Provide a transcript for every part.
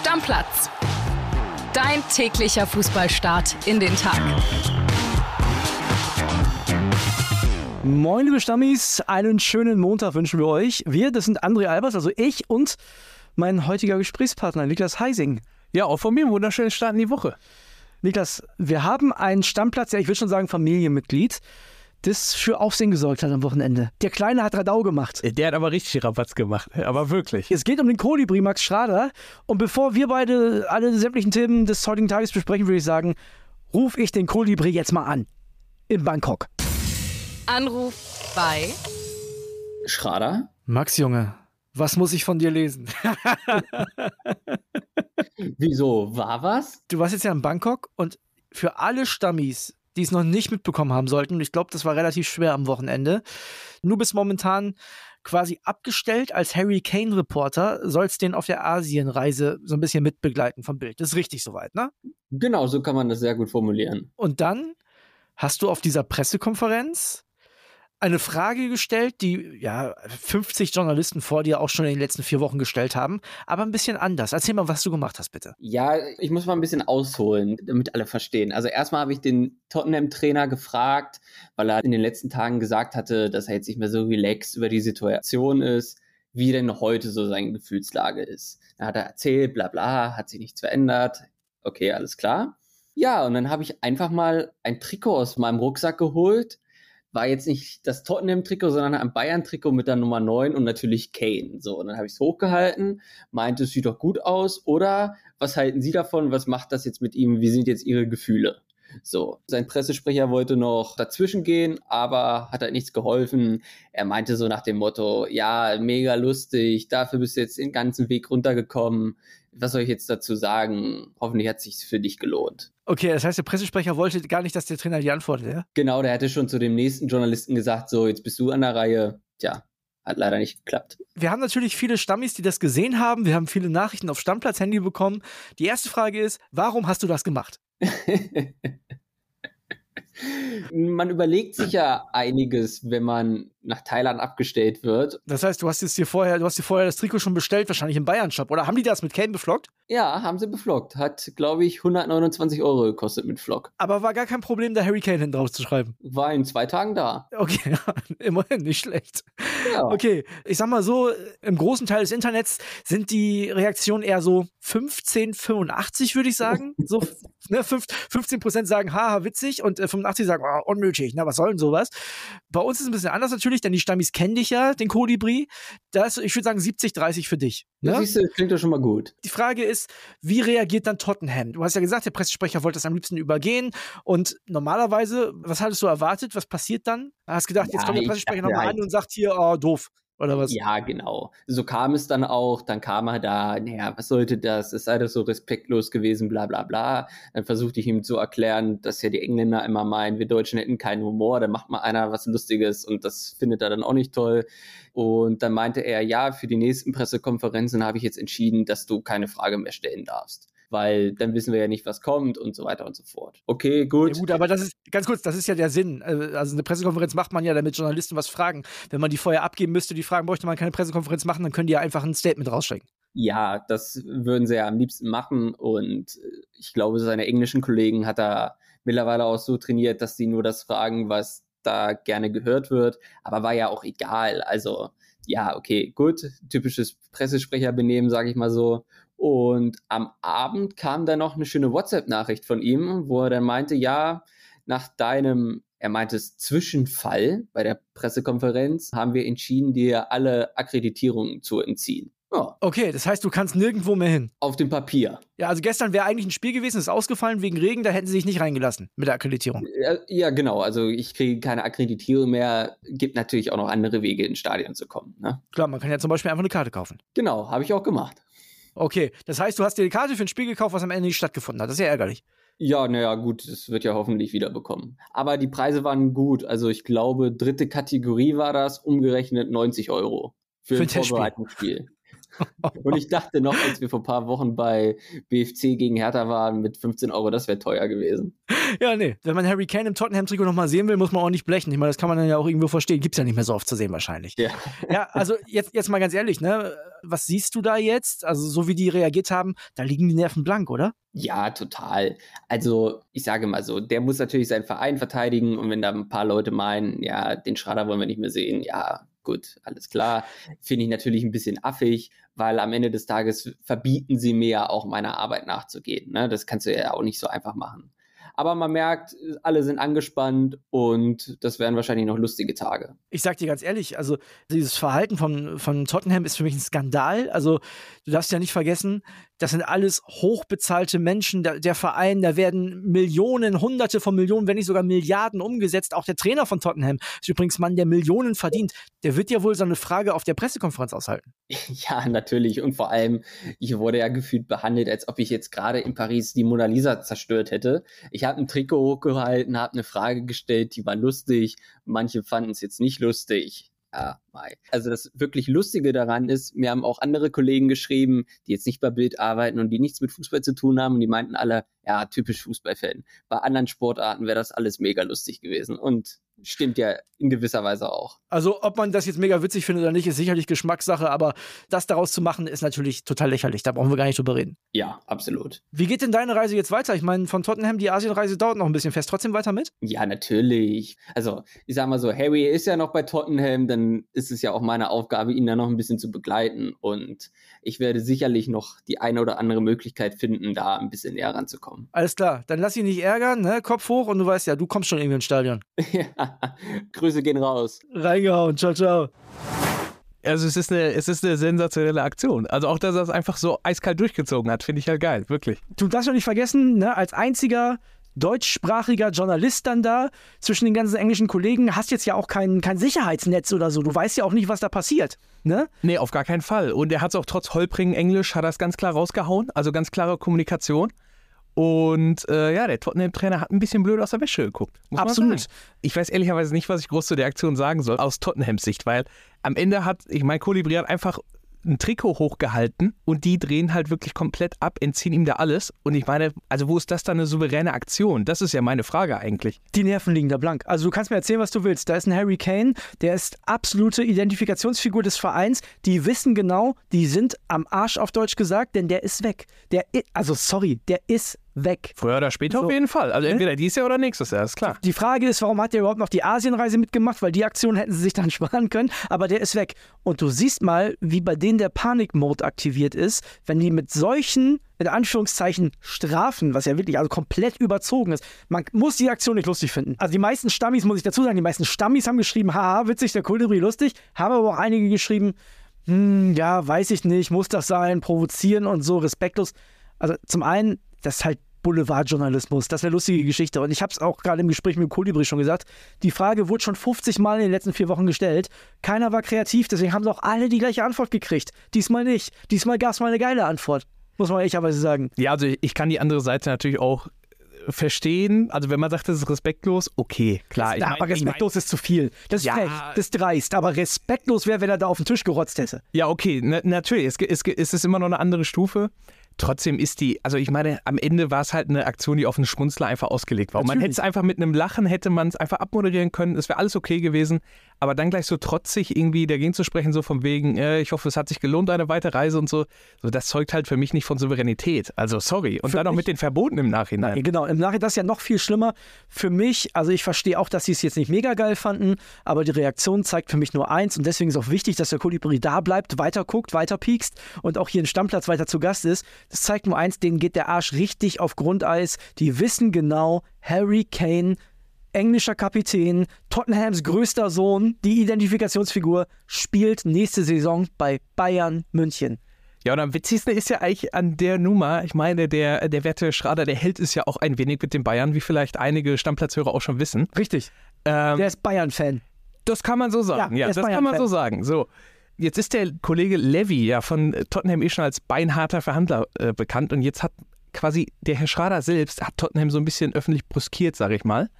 Stammplatz. Dein täglicher Fußballstart in den Tag. Moin, liebe Stammis, einen schönen Montag wünschen wir euch. Wir, das sind André Albers, also ich und mein heutiger Gesprächspartner Niklas Heising. Ja, auch von mir einen wunderschönen Start in die Woche. Niklas, wir haben einen Stammplatz, ja, ich will schon sagen Familienmitglied, das für Aufsehen gesorgt hat am Wochenende. Der Kleine hat Radau gemacht. Der hat aber richtig Rabatz gemacht, aber wirklich. Es geht um den Kolibri Max Schrader. Und bevor wir beide alle sämtlichen Themen des heutigen Tages besprechen, würde ich sagen, ruf ich den Kolibri jetzt mal an. In Bangkok. Anruf bei Schrader? Max Junge, was muss ich von dir lesen? Wieso? War was? Du warst jetzt ja in Bangkok und für alle Stammis, die es noch nicht mitbekommen haben sollten, und ich glaube, das war relativ schwer am Wochenende, du bist momentan quasi abgestellt als Harry Kane Reporter, sollst den auf der Asienreise so ein bisschen mitbegleiten vom Bild. Das ist richtig soweit, ne? Genau, so kann man das sehr gut formulieren. Und dann hast du auf dieser Pressekonferenz eine Frage gestellt, die ja 50 Journalisten vor dir auch schon in den letzten vier Wochen gestellt haben, aber ein bisschen anders. Erzähl mal, was du gemacht hast, bitte. Ja, ich muss mal ein bisschen ausholen, damit alle verstehen. Also erstmal habe ich den Tottenham-Trainer gefragt, weil er in den letzten Tagen gesagt hatte, dass er jetzt nicht mehr so relaxed über die Situation ist, wie denn heute so seine Gefühlslage ist. Da hat er erzählt, bla bla, hat sich nichts verändert. Okay, alles klar. Ja, und dann habe ich einfach mal ein Trikot aus meinem Rucksack geholt, war jetzt nicht das Tottenham-Trikot, sondern ein Bayern-Trikot mit der Nummer 9 und natürlich Kane. So, und dann habe ich es hochgehalten, meinte, es sieht doch gut aus. Oder was halten Sie davon? Was macht das jetzt mit ihm? Wie sind jetzt Ihre Gefühle? So, sein Pressesprecher wollte noch dazwischen gehen, aber hat halt nichts geholfen. Er meinte so nach dem Motto, ja, mega lustig, dafür bist du jetzt den ganzen Weg runtergekommen. Was soll ich jetzt dazu sagen? Hoffentlich hat es sich für dich gelohnt. Okay, das heißt, der Pressesprecher wollte gar nicht, dass der Trainer die antwortet, ja? Genau, der hätte schon zu dem nächsten Journalisten gesagt, so, jetzt bist du an der Reihe. Tja, hat leider nicht geklappt. Wir haben natürlich viele Stammis, die das gesehen haben. Wir haben viele Nachrichten auf Stammplatz-Handy bekommen. Die erste Frage ist, warum hast du das gemacht? man überlegt sich ja einiges, wenn man nach Thailand abgestellt wird. Das heißt, du hast jetzt dir vorher, du hast dir vorher das Trikot schon bestellt, wahrscheinlich im Bayern-Shop, oder haben die das mit Kane beflockt? Ja, haben sie beflockt. Hat, glaube ich, 129 Euro gekostet mit Flock. Aber war gar kein Problem, da Harry Kane hinten drauf zu schreiben. War in zwei Tagen da. Okay, immerhin nicht schlecht. Ja. Okay, ich sag mal so, im großen Teil des Internets sind die Reaktionen eher so 1585, würde ich sagen. So, ne, 15 Prozent sagen, haha, witzig und äh, 85 sagen, oh, unnötig, na, was soll denn sowas? Bei uns ist es ein bisschen anders natürlich, denn die Stammis kennen dich ja, den Kolibri. Das, ich würde sagen 70, 30 für dich. Ne? Das siehst du, klingt doch schon mal gut. Die Frage ist, wie reagiert dann Tottenham? Du hast ja gesagt, der Pressesprecher wollte das am liebsten übergehen und normalerweise, was hattest du erwartet? Was passiert dann? Hast gedacht, Ja, jetzt kommt der Pressesprecher nochmal an und sagt hier, oh, doof. Oder was? Ja, genau. So kam es dann auch. Dann kam er da, naja, was sollte das? Es sei doch so respektlos gewesen, bla bla bla. Dann versuchte ich ihm zu erklären, dass ja die Engländer immer meinen, wir Deutschen hätten keinen Humor. Dann macht mal einer was Lustiges und das findet er dann auch nicht toll. Und dann meinte er, ja, für die nächsten Pressekonferenzen habe ich jetzt entschieden, dass du keine Frage mehr stellen darfst. Weil dann wissen wir ja nicht, was kommt und so weiter und so fort. Okay, gut. Ja, gut, aber das ist, ganz kurz, das ist ja der Sinn. Äh, Also eine Pressekonferenz macht man ja, damit Journalisten was fragen. Wenn man die vorher abgeben müsste, die Fragen bräuchte man keine Pressekonferenz machen, dann können die ja einfach ein Statement rausschicken. Ja, das würden sie ja am liebsten machen und ich glaube, seine englischen Kollegen hat er mittlerweile auch so trainiert, dass sie nur das fragen, was da gerne gehört wird, aber war ja auch egal. Also ja, okay, gut, typisches Pressesprecherbenehmen, sage ich mal so. Und am Abend kam dann noch eine schöne WhatsApp-Nachricht von ihm, wo er dann meinte, ja, nach deinem, er meinte es Zwischenfall bei der Pressekonferenz, haben wir entschieden, dir alle Akkreditierungen zu entziehen. Ja, Okay, das heißt, du kannst nirgendwo mehr hin. auf dem Papier. Ja, also gestern wäre eigentlich ein Spiel gewesen, ist ausgefallen wegen Regen, da hätten sie sich nicht reingelassen mit der Akkreditierung. Ja, ja, genau. Also ich kriege keine Akkreditierung mehr. Gibt natürlich auch noch andere Wege, ins Stadion zu kommen. Ne? Klar, man kann ja zum Beispiel einfach eine Karte kaufen. Genau, habe ich auch gemacht. Okay, das heißt, du hast dir die Karte für ein Spiel gekauft, was am Ende nicht stattgefunden hat. Das ist ja ärgerlich. Ja, naja, gut, das wird ja hoffentlich wiederbekommen. Aber die Preise waren gut. Also ich glaube, dritte Kategorie war das, umgerechnet 90 Euro für, Für ein. Vorbereitungsspiel. Und ich dachte noch, als wir vor ein paar Wochen bei BFC gegen Hertha waren, mit 15 Euro, das wäre teuer gewesen. Ja, nee. Wenn man Harry Kane im Tottenham-Trikot nochmal sehen will, muss man auch nicht blechen. Ich meine, das kann man dann ja auch irgendwo verstehen. Gibt's ja nicht mehr so oft zu sehen wahrscheinlich. Ja. Ja, also jetzt, jetzt mal ganz ehrlich, ne? Was siehst du da jetzt? Also, so wie die reagiert haben, da liegen die Nerven blank, oder? Ja, total. Also, ich sage mal so, der muss natürlich seinen Verein verteidigen und wenn da ein paar Leute meinen, ja, den Schrader wollen wir nicht mehr sehen, ja, gut, alles klar. Finde ich natürlich ein bisschen affig, weil am Ende des Tages verbieten sie mir ja auch meiner Arbeit nachzugehen. Ne? Das kannst du ja auch nicht so einfach machen. Aber man merkt, alle sind angespannt und das werden wahrscheinlich noch lustige Tage. Ich sag dir ganz ehrlich, also dieses Verhalten von, von Tottenham ist für mich ein Skandal. Also du darfst ja nicht vergessen, das sind alles hochbezahlte Menschen. Der, der, Verein, da werden Millionen, Hunderte von Millionen, wenn nicht sogar Milliarden umgesetzt. Auch der Trainer von Tottenham ist übrigens Mann, der Millionen verdient. Der wird ja wohl so eine Frage auf der Pressekonferenz aushalten. Ja, natürlich. Und vor allem, ich wurde ja gefühlt behandelt, als ob ich jetzt gerade in Paris die Mona Lisa zerstört hätte. Ich habe ein Trikot hochgehalten, habe eine Frage gestellt, die war lustig. Manche fanden es jetzt nicht lustig ja, Mai. Also das wirklich Lustige daran ist, mir haben auch andere Kollegen geschrieben, die jetzt nicht bei Bild arbeiten und die nichts mit Fußball zu tun haben und die meinten alle, ja, typisch Fußballfan. Bei anderen Sportarten wäre das alles mega lustig gewesen und stimmt ja in gewisser Weise auch. Also ob man das jetzt mega witzig findet oder nicht, ist sicherlich Geschmackssache, aber das daraus zu machen, ist natürlich total lächerlich. Da brauchen wir gar nicht drüber reden. Ja, absolut. Wie geht denn deine Reise jetzt weiter? Ich meine, von Tottenham, die Asienreise dauert noch ein bisschen fest. Trotzdem weiter mit? Ja, natürlich. Also, ich sag mal so, Harry ist ja noch bei Tottenham, dann ist es ja auch meine Aufgabe, ihn da noch ein bisschen zu begleiten. Und ich werde sicherlich noch die eine oder andere Möglichkeit finden, da ein bisschen näher ranzukommen. Alles klar, dann lass ihn nicht ärgern, ne? Kopf hoch und du weißt ja, du kommst schon irgendwie ins Stadion. ja, Grüße gehen raus. Reingehauen, ciao, ciao. Also es ist, eine, es ist eine sensationelle Aktion. Also auch, dass er es einfach so eiskalt durchgezogen hat, finde ich halt geil, wirklich. Du darfst doch nicht vergessen, ne, als einziger deutschsprachiger Journalist dann da zwischen den ganzen englischen Kollegen, hast jetzt ja auch kein, kein Sicherheitsnetz oder so. Du weißt ja auch nicht, was da passiert. Ne? Nee, auf gar keinen Fall. Und er hat es auch trotz holprigen Englisch, hat er es ganz klar rausgehauen. Also ganz klare Kommunikation. Und äh, ja, der Tottenham-Trainer hat ein bisschen blöd aus der Wäsche geguckt. Absolut. Ich weiß ehrlicherweise nicht, was ich groß zu der Aktion sagen soll, aus Tottenhams Sicht, weil am Ende hat, ich meine, Kolibri hat einfach ein Trikot hochgehalten und die drehen halt wirklich komplett ab, entziehen ihm da alles. Und ich meine, also wo ist das dann eine souveräne Aktion? Das ist ja meine Frage eigentlich. Die Nerven liegen da blank. Also du kannst mir erzählen, was du willst. Da ist ein Harry Kane, der ist absolute Identifikationsfigur des Vereins. Die wissen genau, die sind am Arsch auf Deutsch gesagt, denn der ist weg. Der, also sorry, der ist weg. Früher oder später so. auf jeden Fall. Also entweder dieses Jahr oder nächstes Jahr, ist klar. Die Frage ist, warum hat der überhaupt noch die Asienreise mitgemacht? Weil die Aktion hätten sie sich dann sparen können, aber der ist weg. Und du siehst mal, wie bei denen der Panikmode aktiviert ist, wenn die mit solchen, in Anführungszeichen, Strafen, was ja wirklich also komplett überzogen ist. Man muss die Aktion nicht lustig finden. Also die meisten Stammis, muss ich dazu sagen, die meisten Stammis haben geschrieben, haha, witzig, der Kulturi lustig, haben aber auch einige geschrieben, hm, ja, weiß ich nicht, muss das sein, provozieren und so, respektlos. Also zum einen, das ist halt Boulevardjournalismus. Das ist eine lustige Geschichte. Und ich habe es auch gerade im Gespräch mit Kolibri schon gesagt. Die Frage wurde schon 50 Mal in den letzten vier Wochen gestellt. Keiner war kreativ, deswegen haben sie auch alle die gleiche Antwort gekriegt. Diesmal nicht. Diesmal gab es mal eine geile Antwort. Muss man ehrlicherweise sagen. Ja, also ich kann die andere Seite natürlich auch äh, verstehen. Also wenn man sagt, das ist respektlos, okay, klar. Ja, aber respektlos ich mein, ist zu viel. Das ist ja, frech, das ist dreist. Aber respektlos wäre, wenn er da auf den Tisch gerotzt hätte. Ja, okay, na, natürlich. Es, es, es ist immer noch eine andere Stufe. Trotzdem ist die, also ich meine, am Ende war es halt eine Aktion, die auf einen Schmunzler einfach ausgelegt war. Und man hätte es einfach mit einem Lachen, hätte man es einfach abmoderieren können, es wäre alles okay gewesen aber dann gleich so trotzig irgendwie dagegen zu sprechen, so von wegen, äh, ich hoffe, es hat sich gelohnt, eine weitere Reise und so, so das zeugt halt für mich nicht von Souveränität. Also sorry. Und für dann auch mit den Verboten im Nachhinein. Nein, genau, im Nachhinein das ist ja noch viel schlimmer. Für mich, also ich verstehe auch, dass sie es jetzt nicht mega geil fanden, aber die Reaktion zeigt für mich nur eins und deswegen ist auch wichtig, dass der Kolibri da bleibt, weiter guckt, weiter piekst und auch hier im Stammplatz weiter zu Gast ist. Das zeigt nur eins, denen geht der Arsch richtig auf Grundeis. Die wissen genau, Harry Kane englischer Kapitän, Tottenhams größter Sohn, die Identifikationsfigur, spielt nächste Saison bei Bayern München. Ja, und am witzigsten ist ja eigentlich an der Nummer, ich meine, der, der Werte Schrader, der hält es ja auch ein wenig mit den Bayern, wie vielleicht einige Stammplatzhörer auch schon wissen. Richtig. Ähm, der ist Bayern-Fan. Das kann man so sagen, ja, ja das kann man so sagen. So. Jetzt ist der Kollege Levy ja von Tottenham eh schon als beinharter Verhandler äh, bekannt und jetzt hat quasi der Herr Schrader selbst, hat Tottenham so ein bisschen öffentlich bruskiert, sage ich mal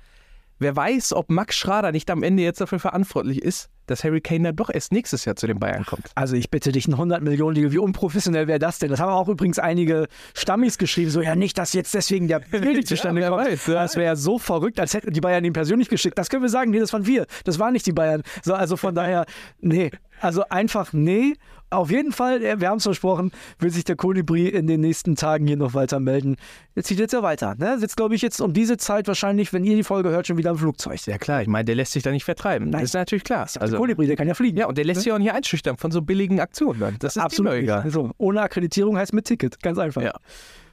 wer weiß, ob Max Schrader nicht am Ende jetzt dafür verantwortlich ist, dass Harry Kane dann doch erst nächstes Jahr zu den Bayern kommt. Also ich bitte dich, ein 100 Millionen Deal, wie unprofessionell wäre das denn? Das haben auch übrigens einige Stammis geschrieben, so ja nicht, dass jetzt deswegen der Deal nicht zustande kommt. Das wäre ja so verrückt, als hätten die Bayern ihn persönlich geschickt. Das können wir sagen, nee, das waren wir, das waren nicht die Bayern. So, also von daher, nee, also einfach nee. Auf jeden Fall, wir haben es versprochen, will sich der Kolibri in den nächsten Tagen hier noch weiter melden. Jetzt zieht jetzt ja weiter. Ne? Sitzt, glaube ich, jetzt um diese Zeit wahrscheinlich, wenn ihr die Folge hört, schon wieder im Flugzeug. Ja klar, ich meine, der lässt sich da nicht vertreiben. Nein. Das ist natürlich klar. Ist ja also, der Kolibri, der kann ja fliegen. Ja, und der lässt sich auch nicht einschüchtern von so billigen Aktionen. Das ist absolut egal. So, ohne Akkreditierung heißt mit Ticket. Ganz einfach. Ja.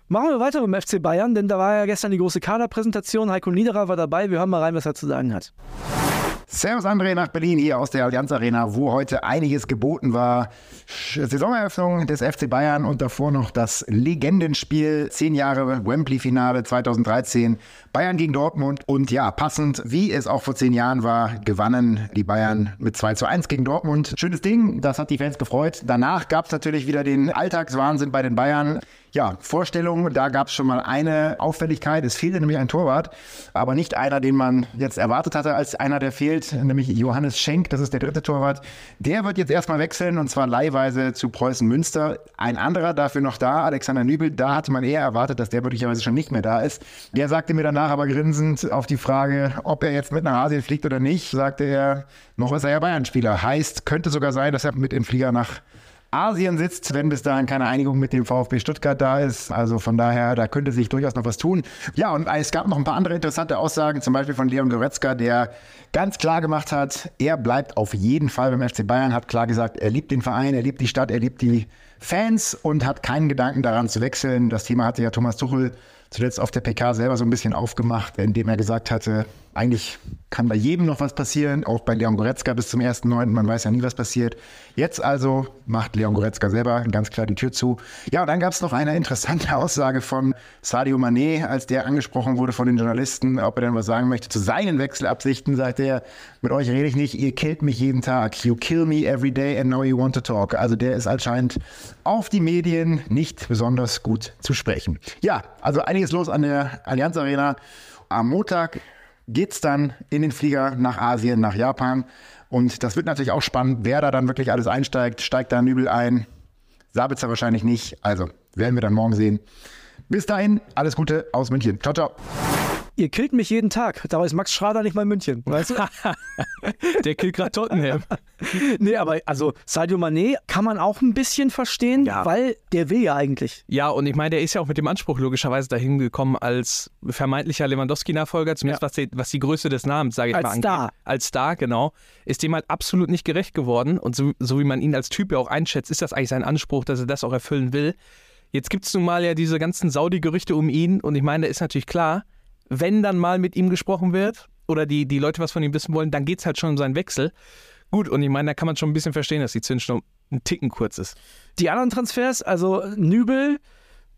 Machen wir weiter beim FC Bayern, denn da war ja gestern die große Kaderpräsentation. Heiko Niederer war dabei. Wir hören mal rein, was er zu sagen hat. Servus André nach Berlin hier aus der Allianz Arena, wo heute einiges geboten war. Saisoneröffnung des FC Bayern und davor noch das Legendenspiel, zehn Jahre Wembley-Finale 2013, Bayern gegen Dortmund. Und ja, passend, wie es auch vor zehn Jahren war, gewannen die Bayern mit 2 zu 1 gegen Dortmund. Schönes Ding, das hat die Fans gefreut. Danach gab es natürlich wieder den Alltagswahnsinn bei den Bayern ja, Vorstellung, da gab es schon mal eine Auffälligkeit. Es fehlte nämlich ein Torwart, aber nicht einer, den man jetzt erwartet hatte, als einer, der fehlt, nämlich Johannes Schenk, das ist der dritte Torwart. Der wird jetzt erstmal wechseln und zwar leihweise zu Preußen Münster. Ein anderer dafür noch da, Alexander Nübel, da hatte man eher erwartet, dass der möglicherweise schon nicht mehr da ist. Der sagte mir danach aber grinsend auf die Frage, ob er jetzt mit nach Asien fliegt oder nicht, sagte er, noch ist er ja Bayern-Spieler. Heißt, könnte sogar sein, dass er mit im Flieger nach Asien sitzt, wenn bis dahin keine Einigung mit dem VfB Stuttgart da ist. Also von daher, da könnte sich durchaus noch was tun. Ja, und es gab noch ein paar andere interessante Aussagen, zum Beispiel von Leon Goretzka, der ganz klar gemacht hat, er bleibt auf jeden Fall beim FC Bayern, hat klar gesagt, er liebt den Verein, er liebt die Stadt, er liebt die Fans und hat keinen Gedanken daran zu wechseln. Das Thema hatte ja Thomas Tuchel zuletzt auf der PK selber so ein bisschen aufgemacht, indem er gesagt hatte, eigentlich kann bei jedem noch was passieren, auch bei Leon Goretzka bis zum 1.9. Man weiß ja nie, was passiert. Jetzt also macht Leon Goretzka selber ganz klar die Tür zu. Ja, und dann gab es noch eine interessante Aussage von Sadio Mané, als der angesprochen wurde von den Journalisten, ob er denn was sagen möchte zu seinen Wechselabsichten, sagt er, mit euch rede ich nicht, ihr killt mich jeden Tag. You kill me every day and now you want to talk. Also der ist anscheinend auf die Medien nicht besonders gut zu sprechen. Ja, also einiges los an der Allianz Arena. Am Montag geht es dann in den Flieger nach Asien, nach Japan. Und das wird natürlich auch spannend, wer da dann wirklich alles einsteigt. Steigt da Nübel ein? Sabitzer wahrscheinlich nicht. Also werden wir dann morgen sehen. Bis dahin, alles Gute aus München. Ciao, ciao. Ihr killt mich jeden Tag. Da ist Max Schrader nicht mal in München. Weißt du? Der killt gerade Tottenham. nee, aber also Sadio Mané kann man auch ein bisschen verstehen, ja. weil der will ja eigentlich. Ja, und ich meine, der ist ja auch mit dem Anspruch logischerweise dahin gekommen als vermeintlicher Lewandowski-Nachfolger, zumindest ja. was, die, was die Größe des Namens, sage ich als mal, angeht. Star. Als Star, genau. Ist dem halt absolut nicht gerecht geworden. Und so, so wie man ihn als Typ ja auch einschätzt, ist das eigentlich sein Anspruch, dass er das auch erfüllen will. Jetzt gibt es nun mal ja diese ganzen Saudi-Gerüchte um ihn und ich meine, da ist natürlich klar, wenn dann mal mit ihm gesprochen wird oder die, die Leute was von ihm wissen wollen, dann geht es halt schon um seinen Wechsel. Gut, und ich meine, da kann man schon ein bisschen verstehen, dass die Zündschnur ein Ticken kurz ist. Die anderen Transfers, also Nübel,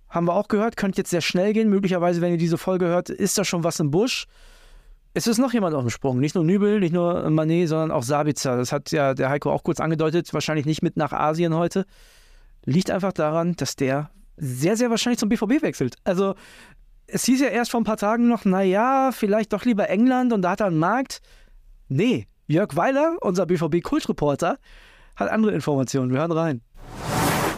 haben wir auch gehört, könnte jetzt sehr schnell gehen. Möglicherweise, wenn ihr diese Folge hört, ist da schon was im Busch. Es ist noch jemand auf dem Sprung. Nicht nur Nübel, nicht nur Manet, sondern auch Sabitzer. Das hat ja der Heiko auch kurz angedeutet. Wahrscheinlich nicht mit nach Asien heute. Liegt einfach daran, dass der sehr, sehr wahrscheinlich zum BVB wechselt. Also es hieß ja erst vor ein paar Tagen noch, naja, vielleicht doch lieber England und da hat er einen Markt. Nee, Jörg Weiler, unser BVB-Kultreporter, hat andere Informationen. Wir hören rein.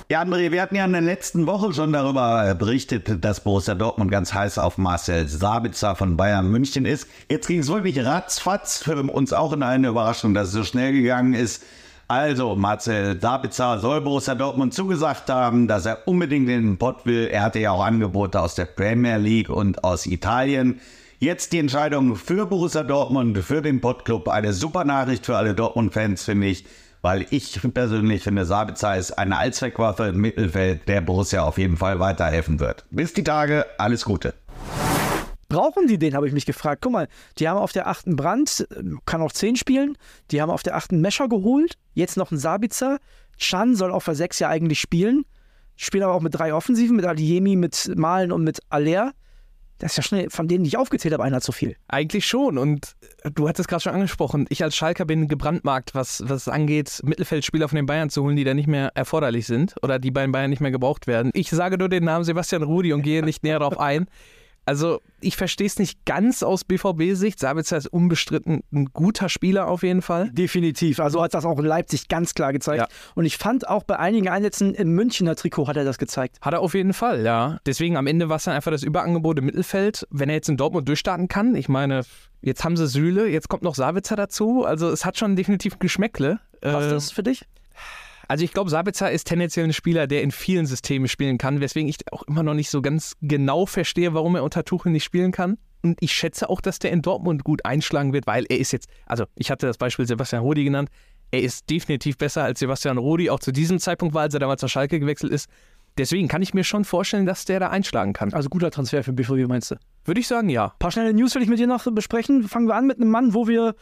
Ja, André, wir hatten ja in der letzten Woche schon darüber berichtet, dass Borussia Dortmund ganz heiß auf Marcel Sabitzer von Bayern München ist. Jetzt ging es wirklich ratzfatz für uns auch in eine Überraschung, dass es so schnell gegangen ist. Also, Marcel Sabitzer soll Borussia Dortmund zugesagt haben, dass er unbedingt in den Pott will. Er hatte ja auch Angebote aus der Premier League und aus Italien. Jetzt die Entscheidung für Borussia Dortmund, für den Pottclub. Eine super Nachricht für alle Dortmund-Fans, finde ich. Weil ich persönlich finde, Sabitzer ist eine Allzweckwaffe im Mittelfeld, der Borussia auf jeden Fall weiterhelfen wird. Bis die Tage, alles Gute. Brauchen die den, habe ich mich gefragt. Guck mal, die haben auf der achten Brand, kann auch 10 spielen. Die haben auf der achten Mescher geholt. Jetzt noch ein Sabitzer. Chan soll auf der 6 ja eigentlich spielen. Spielen aber auch mit drei Offensiven, mit Adiemi, mit Malen und mit Aller. Das ist ja schnell, von denen die ich aufgezählt habe, einer zu viel. Eigentlich schon. Und du hattest gerade schon angesprochen, ich als Schalker bin gebrandmarkt, was, was angeht, Mittelfeldspieler von den Bayern zu holen, die da nicht mehr erforderlich sind oder die bei den Bayern nicht mehr gebraucht werden. Ich sage nur den Namen Sebastian Rudi und gehe nicht näher darauf ein. Also ich verstehe es nicht ganz aus BVB-Sicht. Sabitzer ist unbestritten ein guter Spieler auf jeden Fall. Definitiv. Also hat das auch in Leipzig ganz klar gezeigt. Ja. Und ich fand auch bei einigen Einsätzen im Münchner Trikot hat er das gezeigt. Hat er auf jeden Fall, ja. Deswegen am Ende war es dann einfach das Überangebot im Mittelfeld. Wenn er jetzt in Dortmund durchstarten kann, ich meine, jetzt haben sie Sühle, jetzt kommt noch Sabitzer dazu. Also es hat schon definitiv Geschmäckle. Was ist das für dich? Also ich glaube, Sabitzer ist tendenziell ein Spieler, der in vielen Systemen spielen kann, weswegen ich auch immer noch nicht so ganz genau verstehe, warum er unter Tuchel nicht spielen kann. Und ich schätze auch, dass der in Dortmund gut einschlagen wird, weil er ist jetzt, also ich hatte das Beispiel Sebastian Rudi genannt, er ist definitiv besser als Sebastian Rudi, auch zu diesem Zeitpunkt war, als er damals nach Schalke gewechselt ist. Deswegen kann ich mir schon vorstellen, dass der da einschlagen kann. Also guter Transfer für BVB, meinst du? Würde ich sagen, ja. Ein paar schnelle News will ich mit dir noch besprechen. Fangen wir an mit einem Mann, wo wir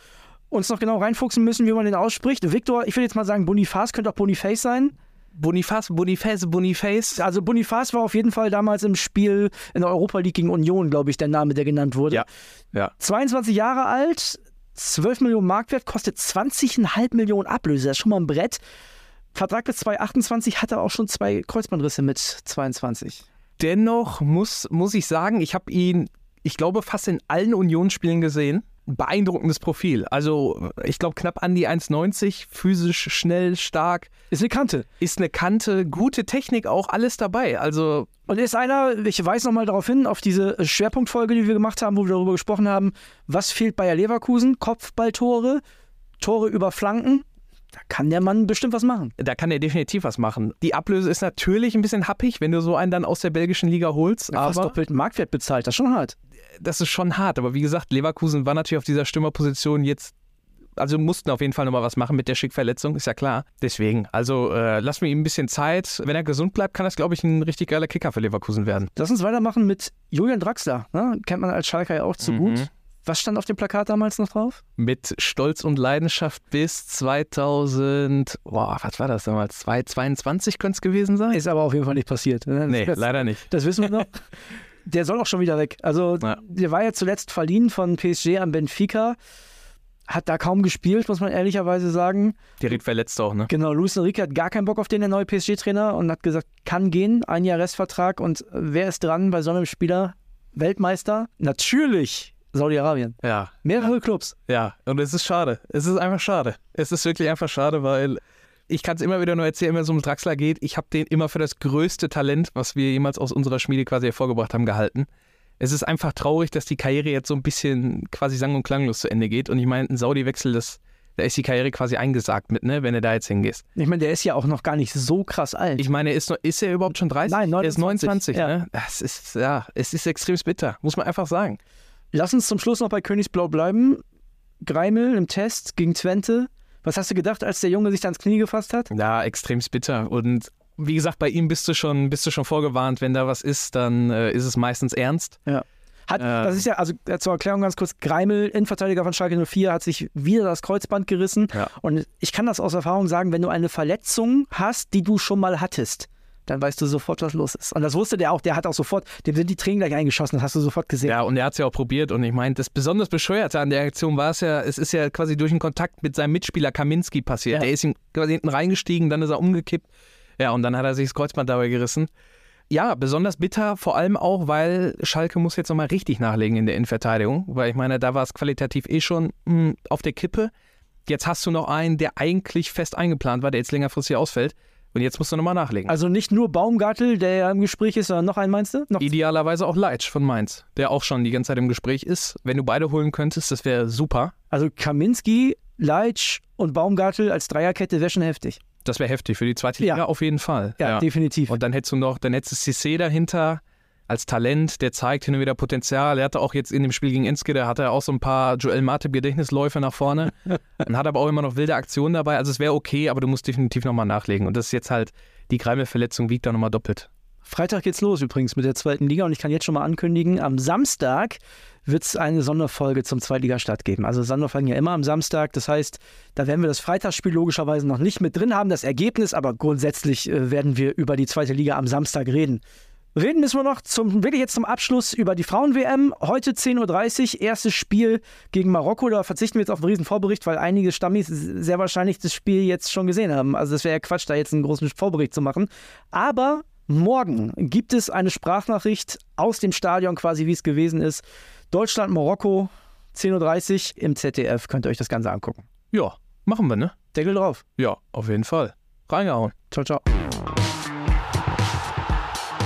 uns noch genau reinfuchsen müssen, wie man den ausspricht. Victor, ich will jetzt mal sagen, Boniface könnte auch Boniface sein. Boniface, Boniface, Boniface. Also Boniface war auf jeden Fall damals im Spiel in der Europa League gegen Union, glaube ich, der Name, der genannt wurde. Ja. ja. 22 Jahre alt, 12 Millionen Marktwert, kostet 20,5 Millionen Ablöse. Das ist schon mal ein Brett. Vertrag bis 2028 hat er auch schon zwei Kreuzbandrisse mit 22. Dennoch muss, muss ich sagen, ich habe ihn, ich glaube, fast in allen Unionsspielen gesehen beeindruckendes Profil. Also, ich glaube, knapp an die 1,90, physisch schnell, stark. Ist eine Kante. Ist eine Kante, gute Technik auch, alles dabei. Also. Und ist einer, ich weise nochmal darauf hin, auf diese Schwerpunktfolge, die wir gemacht haben, wo wir darüber gesprochen haben, was fehlt Bayer Leverkusen? Kopfballtore, Tore über Flanken. Da kann der Mann bestimmt was machen. Da kann er definitiv was machen. Die Ablöse ist natürlich ein bisschen happig, wenn du so einen dann aus der belgischen Liga holst. Ja, aber fast doppelten Marktwert bezahlt, das ist schon hart das ist schon hart. Aber wie gesagt, Leverkusen war natürlich auf dieser Stürmerposition jetzt also mussten auf jeden Fall nochmal was machen mit der Schickverletzung, ist ja klar. Deswegen, also äh, lassen wir ihm ein bisschen Zeit. Wenn er gesund bleibt, kann das, glaube ich, ein richtig geiler Kicker für Leverkusen werden. Lass uns weitermachen mit Julian Draxler. Ne? Kennt man als Schalker ja auch zu mhm. gut. Was stand auf dem Plakat damals noch drauf? Mit Stolz und Leidenschaft bis 2000, boah, was war das damals? 2022 könnte es gewesen sein? Ist aber auf jeden Fall nicht passiert. Ne? Nee, das, leider nicht. Das wissen wir noch. der soll auch schon wieder weg. Also, ja. der war ja zuletzt verliehen von PSG an Benfica. Hat da kaum gespielt, muss man ehrlicherweise sagen. Direkt verletzt auch, ne? Genau, Luis Enrique hat gar keinen Bock auf den, der neue PSG-Trainer, und hat gesagt, kann gehen, ein Jahr Restvertrag. Und wer ist dran bei so einem Spieler? Weltmeister? Natürlich Saudi-Arabien. Ja. Mehrere Clubs. Ja, und es ist schade. Es ist einfach schade. Es ist wirklich einfach schade, weil ich kann es immer wieder nur erzählen, wenn es um Draxler geht. Ich habe den immer für das größte Talent, was wir jemals aus unserer Schmiede quasi hervorgebracht haben, gehalten. Es ist einfach traurig, dass die Karriere jetzt so ein bisschen quasi sang- und klanglos zu Ende geht. Und ich meine, ein Saudi-Wechsel, das, da ist die Karriere quasi eingesagt mit, ne, wenn du da jetzt hingehst. Ich meine, der ist ja auch noch gar nicht so krass alt. Ich meine, ist, ist er überhaupt schon 30? Nein, 29. Er ist 29, ja. ne? Das ist, ja, es ist extrem bitter, muss man einfach sagen. Lass uns zum Schluss noch bei Königsblau bleiben. Greimel im Test gegen Twente was hast du gedacht, als der Junge sich da ins Knie gefasst hat? Ja, extrem bitter. Und wie gesagt, bei ihm bist du schon, bist du schon vorgewarnt, wenn da was ist, dann äh, ist es meistens ernst. Ja. Hat, äh, das ist ja, also zur Erklärung ganz kurz, Greimel, Innenverteidiger von Schalke 04, hat sich wieder das Kreuzband gerissen. Ja. Und ich kann das aus Erfahrung sagen, wenn du eine Verletzung hast, die du schon mal hattest, dann weißt du sofort, was los ist. Und das wusste der auch, der hat auch sofort, dem sind die Tränen gleich eingeschossen, das hast du sofort gesehen. Ja, und er hat es ja auch probiert und ich meine, das besonders Bescheuerte an der Aktion war es ja, es ist ja quasi durch einen Kontakt mit seinem Mitspieler Kaminski passiert. Ja. Der ist ihm quasi hinten reingestiegen, dann ist er umgekippt. Ja, und dann hat er sich das Kreuzband dabei gerissen. Ja, besonders bitter, vor allem auch, weil Schalke muss jetzt nochmal richtig nachlegen in der Innenverteidigung, weil ich meine, da war es qualitativ eh schon mh, hm, auf der Kippe. Jetzt hast du noch einen, der eigentlich fest eingeplant war, der jetzt längerfristig ausfällt. Und jetzt musst du nochmal nachlegen. Also nicht nur Baumgartel, der ja im Gespräch ist, sondern noch einen meinst du? Noch Idealerweise auch Leitsch von Mainz, der auch schon die ganze Zeit im Gespräch ist. Wenn du beide holen könntest, das wäre super. Also Kaminski, Leitsch und Baumgartel als Dreierkette wäre schon heftig. Das wäre heftig für die zweite Liga ja. auf jeden Fall. Ja, ja, definitiv. Und dann hättest du noch, dann hättest du Cissé dahinter als Talent, der zeigt hin und wieder Potenzial. Er hatte auch jetzt in dem Spiel gegen Enskede, hatte er auch so ein paar Joel Matip Gedächtnisläufe nach vorne und hat aber auch immer noch wilde Aktionen dabei. Also es wäre okay, aber du musst definitiv nochmal nachlegen. Und das ist jetzt halt, die Kreimel-Verletzung wiegt da nochmal doppelt. Freitag geht's los übrigens mit der zweiten Liga und ich kann jetzt schon mal ankündigen, am Samstag wird es eine Sonderfolge zum Zweitligastart geben. Also Sonderfolgen ja immer am Samstag. Das heißt, da werden wir das Freitagsspiel logischerweise noch nicht mit drin haben, das Ergebnis, aber grundsätzlich äh, werden wir über die zweite Liga am Samstag reden. Reden müssen wir noch zum, wirklich jetzt zum Abschluss über die Frauen-WM. Heute 10.30 Uhr, erstes Spiel gegen Marokko. Da verzichten wir jetzt auf einen riesen Vorbericht, weil einige Stammis sehr wahrscheinlich das Spiel jetzt schon gesehen haben. Also das wäre ja Quatsch, da jetzt einen großen Vorbericht zu machen. Aber morgen gibt es eine Sprachnachricht aus dem Stadion, quasi wie es gewesen ist. Deutschland, Marokko, 10.30 Uhr im ZDF. Könnt ihr euch das Ganze angucken. Ja, machen wir, ne? Deckel drauf. Ja, auf jeden Fall. Reingehauen. Ciao, ciao.